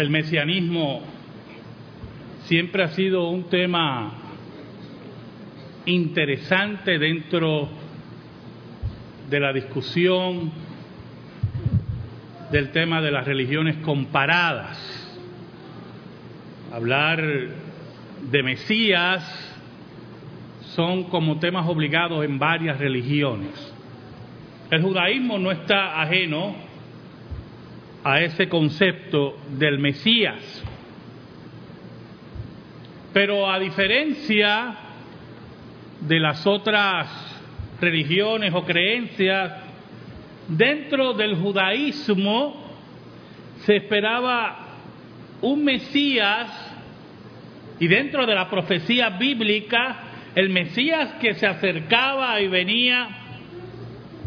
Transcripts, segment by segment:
el mesianismo siempre ha sido un tema interesante dentro de la discusión del tema de las religiones comparadas. Hablar de Mesías son como temas obligados en varias religiones. El judaísmo no está ajeno a ese concepto del Mesías. Pero a diferencia de las otras religiones o creencias, dentro del judaísmo se esperaba un Mesías y dentro de la profecía bíblica, el Mesías que se acercaba y venía,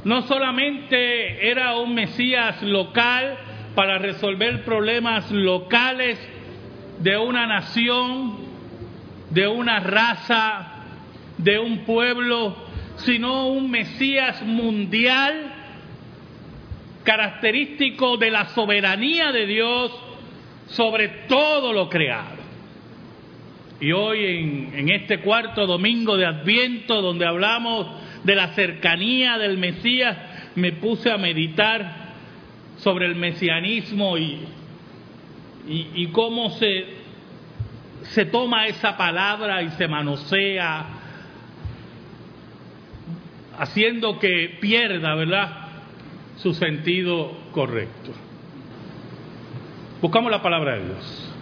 no solamente era un Mesías local para resolver problemas locales de una nación, de una raza, de un pueblo, sino un Mesías mundial característico de la soberanía de Dios sobre todo lo creado. Y hoy en, este cuarto domingo de Adviento, donde hablamos de la cercanía del Mesías, me puse a meditar sobre el mesianismo y, y, cómo se, se toma esa palabra y se manosea, haciendo que pierda, ¿verdad?, su sentido correcto. Buscamos la palabra de Dios.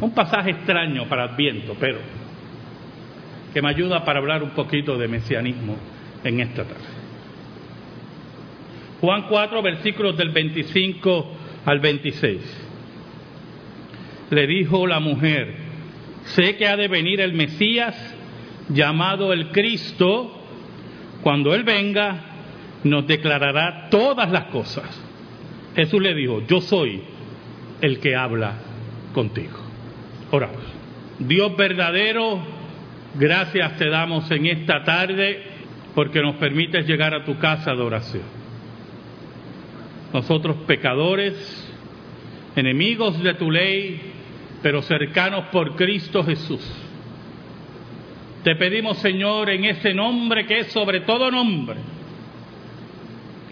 Un pasaje extraño para Adviento, pero que me ayuda para hablar un poquito de mesianismo en esta tarde. Juan 4, versículos del 25 al 26. Le dijo la mujer, sé que ha de venir el Mesías llamado el Cristo, cuando Él venga nos declarará todas las cosas. Jesús le dijo, yo soy el que habla contigo. Oramos. Dios verdadero, gracias te damos en esta tarde porque nos permites llegar a tu casa de oración. Nosotros pecadores, enemigos de tu ley, pero cercanos por Cristo Jesús. Te pedimos, Señor, en ese nombre que es sobre todo nombre,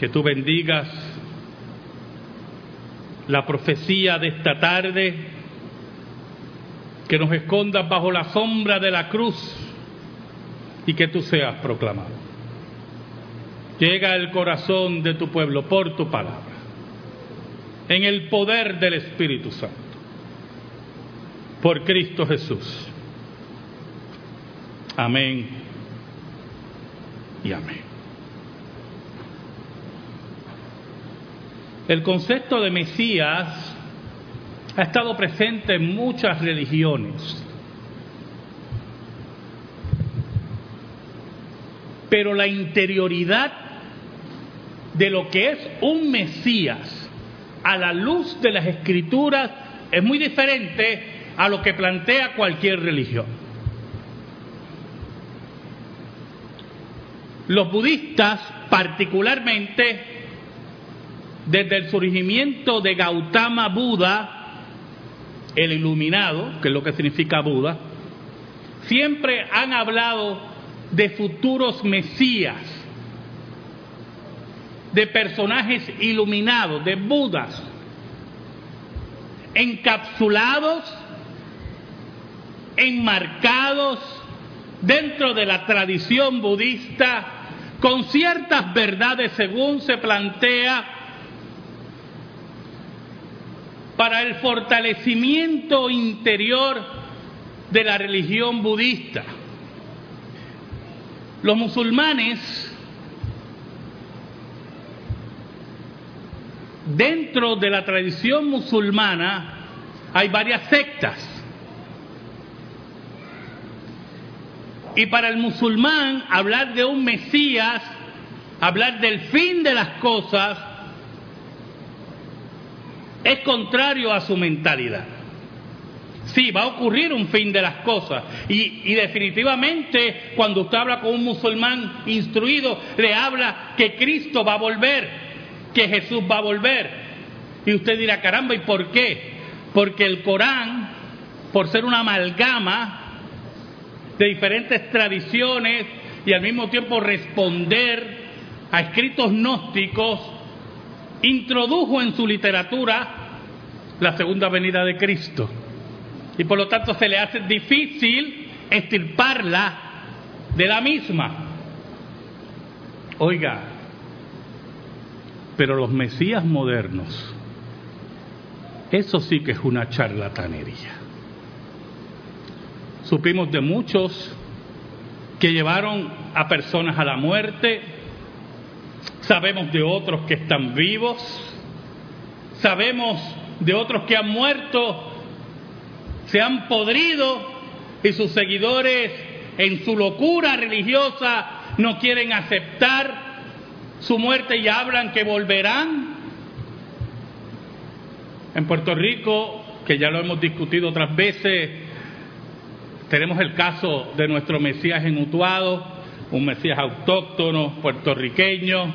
que tú bendigas la profecía de esta tarde, que nos escondas bajo la sombra de la cruz y que tú seas proclamado. Llega al corazón de tu pueblo por tu palabra, en el poder del Espíritu Santo, por Cristo Jesús. Amén y amén. El concepto de Mesías ha estado presente en muchas religiones. Pero la interioridad de lo que es un Mesías a la luz de las escrituras es muy diferente a lo que plantea cualquier religión. Los budistas particularmente desde el surgimiento de Gautama Buda, el iluminado, que es lo que significa Buda, siempre han hablado de futuros mesías, de personajes iluminados, de Budas, encapsulados, enmarcados dentro de la tradición budista, con ciertas verdades según se plantea para el fortalecimiento interior de la religión budista. Los musulmanes, dentro de la tradición musulmana, hay varias sectas. Y para el musulmán, hablar de un Mesías, hablar del fin de las cosas, es contrario a su mentalidad. Sí, va a ocurrir un fin de las cosas. Y, y, definitivamente cuando usted habla con un musulmán instruido, le habla que Cristo va a volver, que Jesús va a volver. Y usted dirá, caramba, ¿y por qué? porque el Corán, por ser una amalgama de diferentes tradiciones y al mismo tiempo responder a escritos gnósticos, introdujo en su literatura la segunda venida de Cristo. Y por lo tanto se le hace difícil estirparla de la misma. Oiga, pero los Mesías modernos, eso sí que es una charlatanería. Supimos de muchos que llevaron a personas a la muerte, sabemos de otros que están vivos, sabemos de otros que han muerto, se han podrido y sus seguidores en su locura religiosa no quieren aceptar su muerte y hablan que volverán. En Puerto Rico, que ya lo hemos discutido otras veces, tenemos el caso de nuestro Mesías enutuado, un Mesías autóctono puertorriqueño,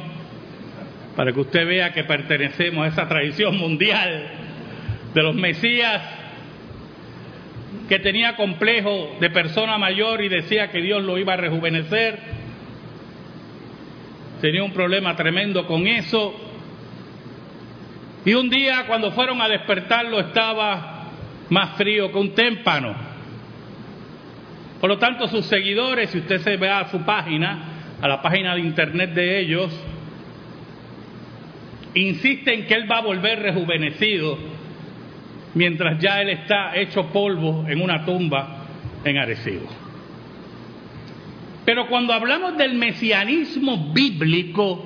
para que usted vea que pertenecemos a esa tradición mundial de los Mesías que tenía complejo de persona mayor y decía que Dios lo iba a rejuvenecer tenía un problema tremendo con eso. Y un día cuando fueron a despertarlo estaba más frío que un témpano. Por lo tanto, sus seguidores, si usted se ve a su página, a la página de internet de ellos, insisten que él va a volver rejuvenecido mientras ya él está hecho polvo en una tumba en Arecibo. Pero cuando hablamos del mesianismo bíblico,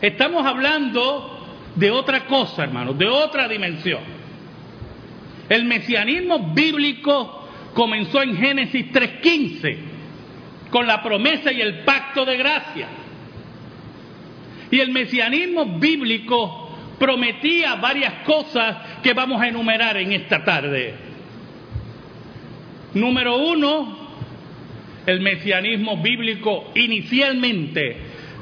estamos hablando de otra cosa, hermanos, de otra dimensión. El mesianismo bíblico comenzó en Génesis 3.15, con la promesa y el pacto de gracia. Y el mesianismo bíblico prometía varias cosas que vamos a enumerar en esta tarde. Número uno, el mesianismo bíblico inicialmente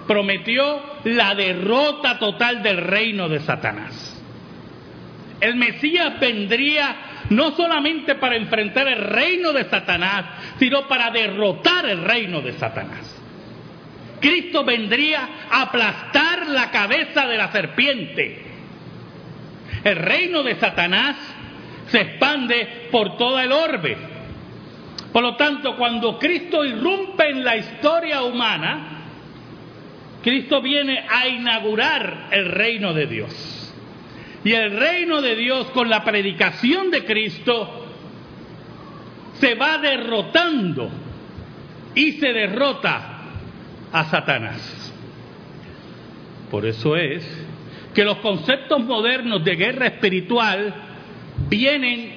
prometió la derrota total del reino de Satanás. El Mesías vendría no solamente para enfrentar el reino de Satanás, sino para derrotar el reino de Satanás. Cristo vendría a aplastar la cabeza de la serpiente. El reino de Satanás se expande por toda el orbe por lo tanto, cuando Cristo irrumpe en la historia humana, Cristo viene a inaugurar el reino de Dios. Y el reino de Dios con la predicación de Cristo se va derrotando y se derrota a Satanás. Por eso es que los conceptos modernos de guerra espiritual vienen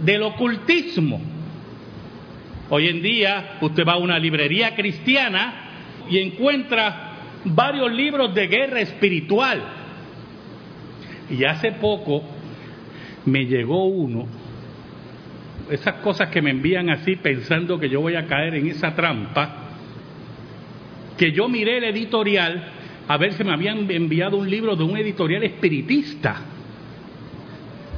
del ocultismo Hoy en día usted va a una librería cristiana y encuentra varios libros de guerra espiritual. Y hace poco me llegó uno, esas cosas que me envían así pensando que yo voy a caer en esa trampa, que yo miré el editorial a ver si me habían enviado un libro de un editorial espiritista,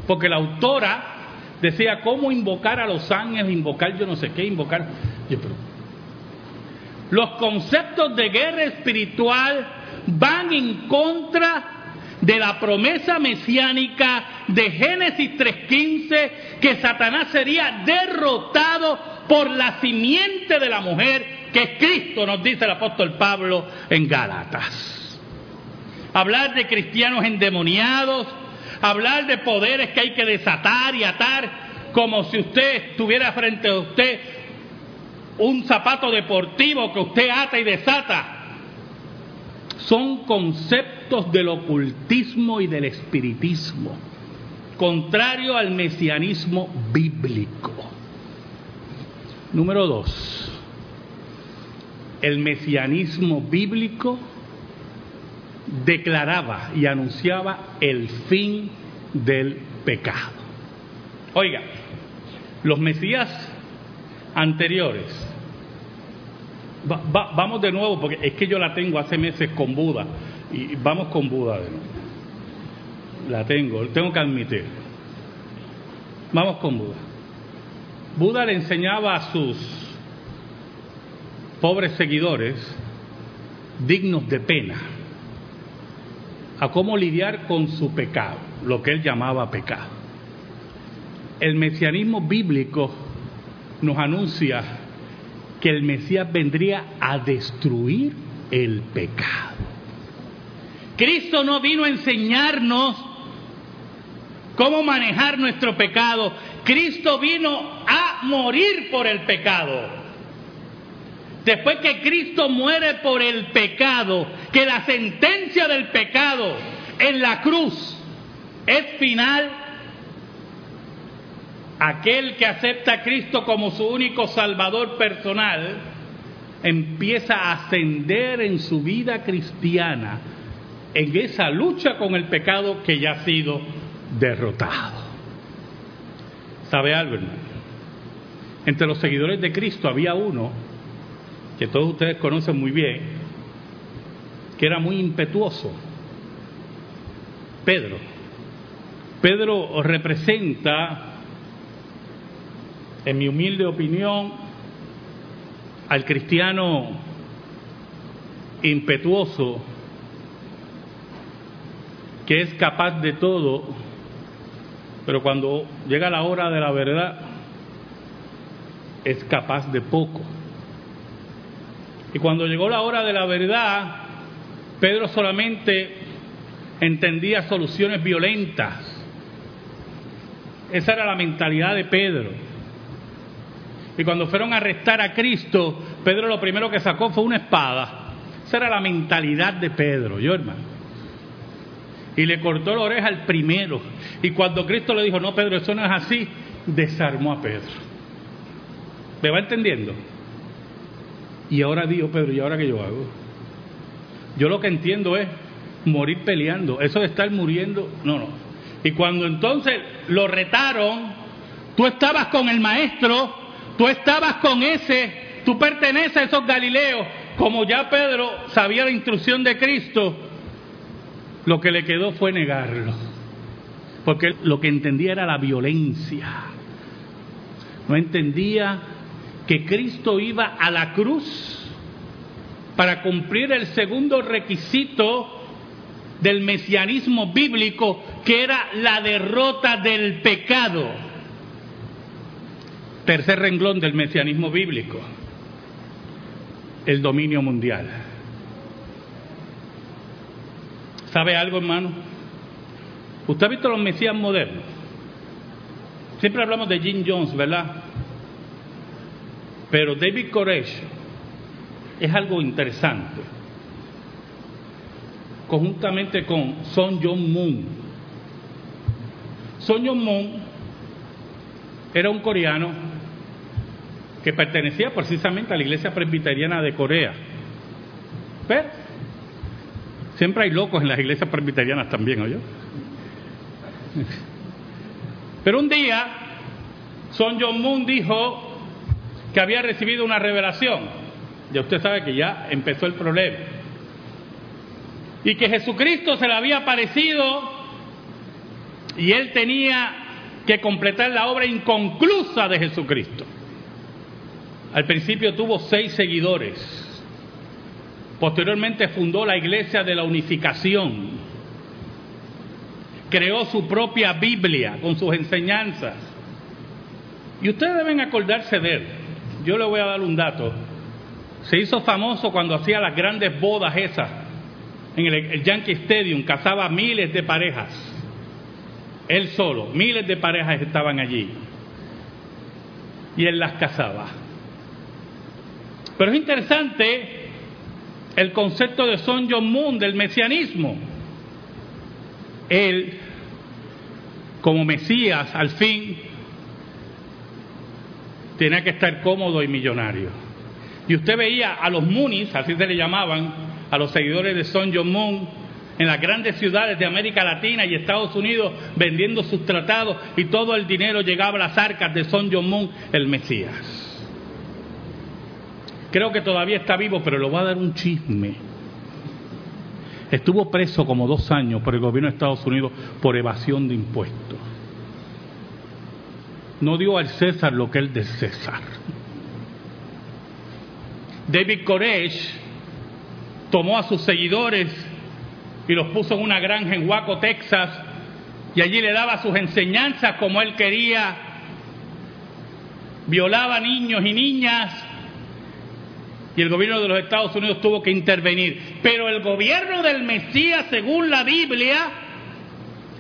porque la autora Decía, ¿cómo invocar a los ángeles? Invocar yo no sé qué, invocar... Los conceptos de guerra espiritual van en contra de la promesa mesiánica de Génesis 3.15 que Satanás sería derrotado por la simiente de la mujer que es Cristo, nos dice el apóstol Pablo en Gálatas. Hablar de cristianos endemoniados, hablar de poderes que hay que desatar y atar, como si usted tuviera frente a usted un zapato deportivo que usted ata y desata. Son conceptos del ocultismo y del espiritismo, contrario al mesianismo bíblico. Número dos, el mesianismo bíblico declaraba y anunciaba el fin del pecado. Oiga, los Mesías anteriores, vamos de nuevo, porque es que yo la tengo hace meses con Buda, y vamos con Buda de nuevo. La tengo, tengo que admitir. Vamos con Buda. Buda le enseñaba a sus pobres seguidores, dignos de pena, a cómo lidiar con su pecado, lo que él llamaba pecado. El mesianismo bíblico nos anuncia que el Mesías vendría a destruir el pecado. Cristo no vino a enseñarnos cómo manejar nuestro pecado. Cristo vino a morir por el pecado. Después que Cristo muere por el pecado, que la sentencia del pecado en la cruz es final, aquel que acepta a Cristo como su único salvador personal, empieza a ascender en su vida cristiana en esa lucha con el pecado que ya ha sido derrotado. ¿Sabe algo, Entre los seguidores de Cristo había uno que todos ustedes conocen muy bien, que era muy impetuoso. Pedro. Pedro representa, en mi humilde opinión, al cristiano impetuoso que es capaz de todo, pero cuando llega la hora de la verdad, es capaz de poco. Y cuando llegó la hora de la verdad, Pedro solamente entendía soluciones violentas. Esa era la mentalidad de Pedro. Y cuando fueron a arrestar a Cristo, Pedro lo primero que sacó fue una espada. Esa era la mentalidad de Pedro, yo hermano y le cortó la oreja al primero. Y cuando Cristo le dijo, no, Pedro, eso no es así, desarmó a Pedro. ¿Me va entendiendo? Y ahora dijo Pedro, ¿y ahora qué yo hago? Yo lo que entiendo es morir peleando. Eso de estar muriendo, no, no. Y cuando entonces lo retaron, tú estabas con el maestro, tú estabas con ese, tú perteneces a esos Galileos. Como ya Pedro sabía la instrucción de Cristo, lo que le quedó fue negarlo, porque lo que entendía era la violencia. No entendía que Cristo iba a la cruz para cumplir el segundo requisito del mesianismo bíblico, que era la derrota del pecado. Tercer renglón del mesianismo bíblico, el dominio mundial. ¿Sabe algo, hermano? Usted ha visto los Mesías modernos. Siempre hablamos de Jim Jones, ¿verdad? Pero David Koresh es algo interesante. Conjuntamente con Son Jong Moon. Son Jong Moon era un coreano que pertenecía precisamente a la iglesia presbiteriana de Corea. Pero Siempre hay locos en las iglesias presbiterianas también, ¿oye? Pero un día, Son John Moon dijo que había recibido una revelación. Ya usted sabe que ya empezó el problema. Y que Jesucristo se le había aparecido y él tenía que completar la obra inconclusa de Jesucristo. Al principio tuvo seis seguidores Posteriormente fundó la Iglesia de la Unificación. Creó su propia Biblia con sus enseñanzas. Y ustedes deben acordarse de él. Yo le voy a dar un dato. Se hizo famoso cuando hacía las grandes bodas esas. En el, Yankee Stadium casaba miles de parejas. Él solo, miles de parejas estaban allí. Y él las casaba. Pero es interesante el concepto de Son John Moon del mesianismo. Él, como Mesías, al fin, tenía que estar cómodo y millonario. Y usted veía a los Moonies, así se le llamaban, a los seguidores de Son John Moon, en las grandes ciudades de América Latina y Estados Unidos vendiendo sus tratados y todo el dinero llegaba a las arcas de Son John Moon, el Mesías. Creo que todavía está vivo, pero lo va a dar un chisme. Estuvo preso como dos años por el gobierno de Estados Unidos por evasión de impuestos. No dio al César lo que él del César. David Koresh tomó a sus seguidores y los puso en una granja en Waco, Texas, y allí le daba sus enseñanzas como él quería. Violaba niños y niñas, y el gobierno de los Estados Unidos tuvo que intervenir. Pero el gobierno del Mesías, según la Biblia,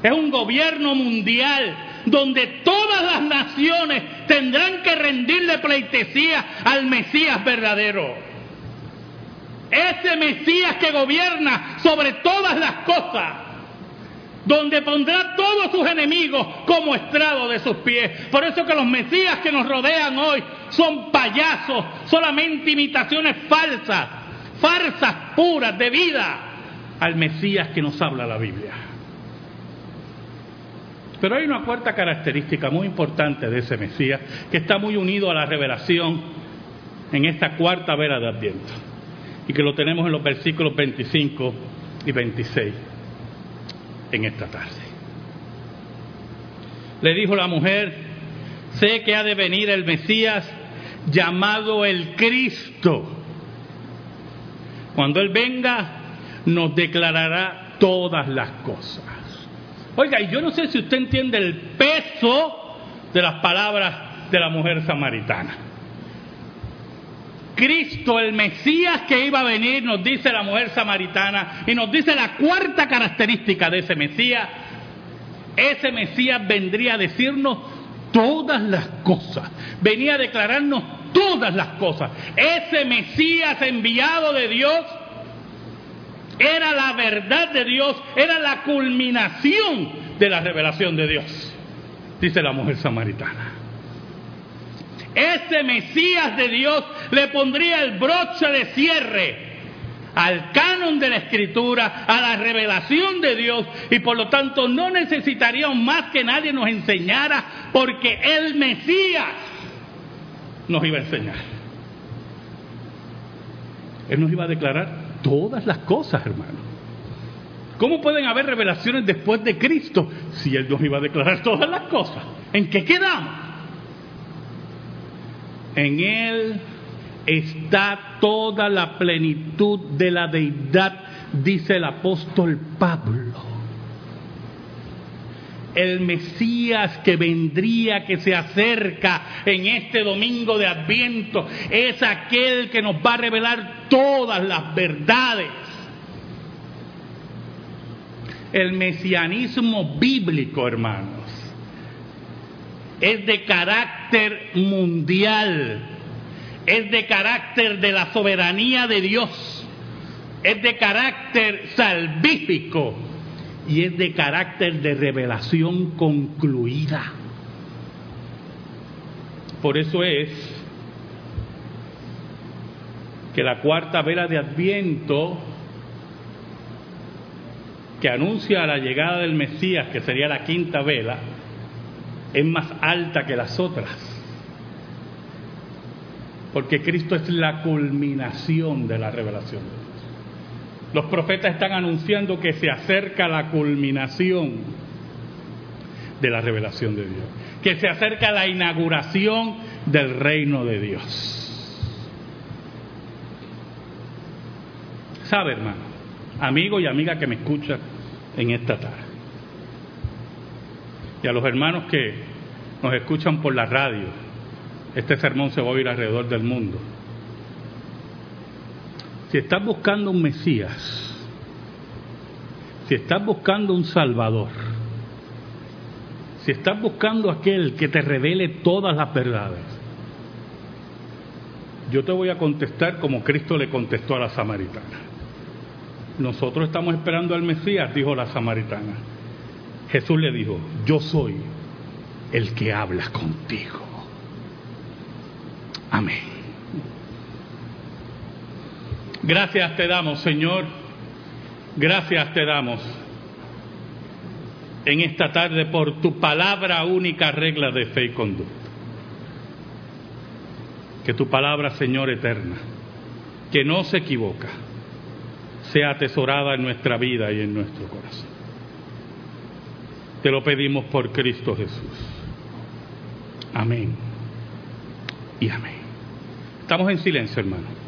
es un gobierno mundial donde todas las naciones tendrán que rendirle pleitesía al Mesías verdadero. Ese Mesías que gobierna sobre todas las cosas, donde pondrá todos sus enemigos como estrado de sus pies. Por eso que los Mesías que nos rodean hoy son payasos, solamente imitaciones falsas, farsas puras de vida al Mesías que nos habla la Biblia. Pero hay una cuarta característica muy importante de ese Mesías que está muy unido a la revelación en esta cuarta vera de Adviento y que lo tenemos en los versículos 25 y 26 en esta tarde. Le dijo la mujer, sé que ha de venir el Mesías llamado el Cristo. Cuando Él venga, nos declarará todas las cosas. Oiga, y yo no sé si usted entiende el peso de las palabras de la mujer samaritana. Cristo, el Mesías que iba a venir, nos dice la mujer samaritana, y nos dice la cuarta característica de ese Mesías. Ese Mesías vendría a decirnos todas las cosas, venía a declararnos todas las cosas. Ese Mesías enviado de Dios era la verdad de Dios, era la culminación de la revelación de Dios, dice la mujer samaritana. Ese Mesías de Dios le pondría el broche de cierre al canon de la escritura, a la revelación de Dios, y por lo tanto no necesitaríamos más que nadie nos enseñara, porque el Mesías nos iba a enseñar. Él nos iba a declarar todas las cosas, hermano. ¿Cómo pueden haber revelaciones después de Cristo si Él nos iba a declarar todas las cosas? ¿En qué quedamos? En Él está toda la plenitud de la deidad, dice el apóstol Pablo el Mesías que vendría, que se acerca en este domingo de Adviento, es aquel que nos va a revelar todas las verdades. El mesianismo bíblico, hermanos, es de carácter mundial, es de carácter de la soberanía de Dios, es de carácter salvífico y es de carácter de revelación concluida. Por eso es que la cuarta vela de Adviento, que anuncia la llegada del Mesías, que sería la quinta vela, es más alta que las otras. Porque Cristo es la culminación de la revelación. Los profetas están anunciando que se acerca la culminación de la revelación de Dios, que se acerca la inauguración del reino de Dios. ¿Sabe, hermano? Amigo y amiga que me escucha en esta tarde. Y a los hermanos que nos escuchan por la radio, este sermón se va a oír alrededor del mundo. Si estás buscando un Mesías, si estás buscando un Salvador, si estás buscando aquel que te revele todas las verdades, yo te voy a contestar como Cristo le contestó a la samaritana. Nosotros estamos esperando al Mesías, dijo la samaritana. Jesús le dijo, yo soy el que habla contigo. Amén. Gracias te damos, Señor. Gracias te damos en esta tarde por tu palabra única regla de fe y conducta. Que tu palabra, Señor eterna, que no se equivoca, sea atesorada en nuestra vida y en nuestro corazón. Te lo pedimos por Cristo Jesús. Amén. Y amén. Estamos en silencio, hermano.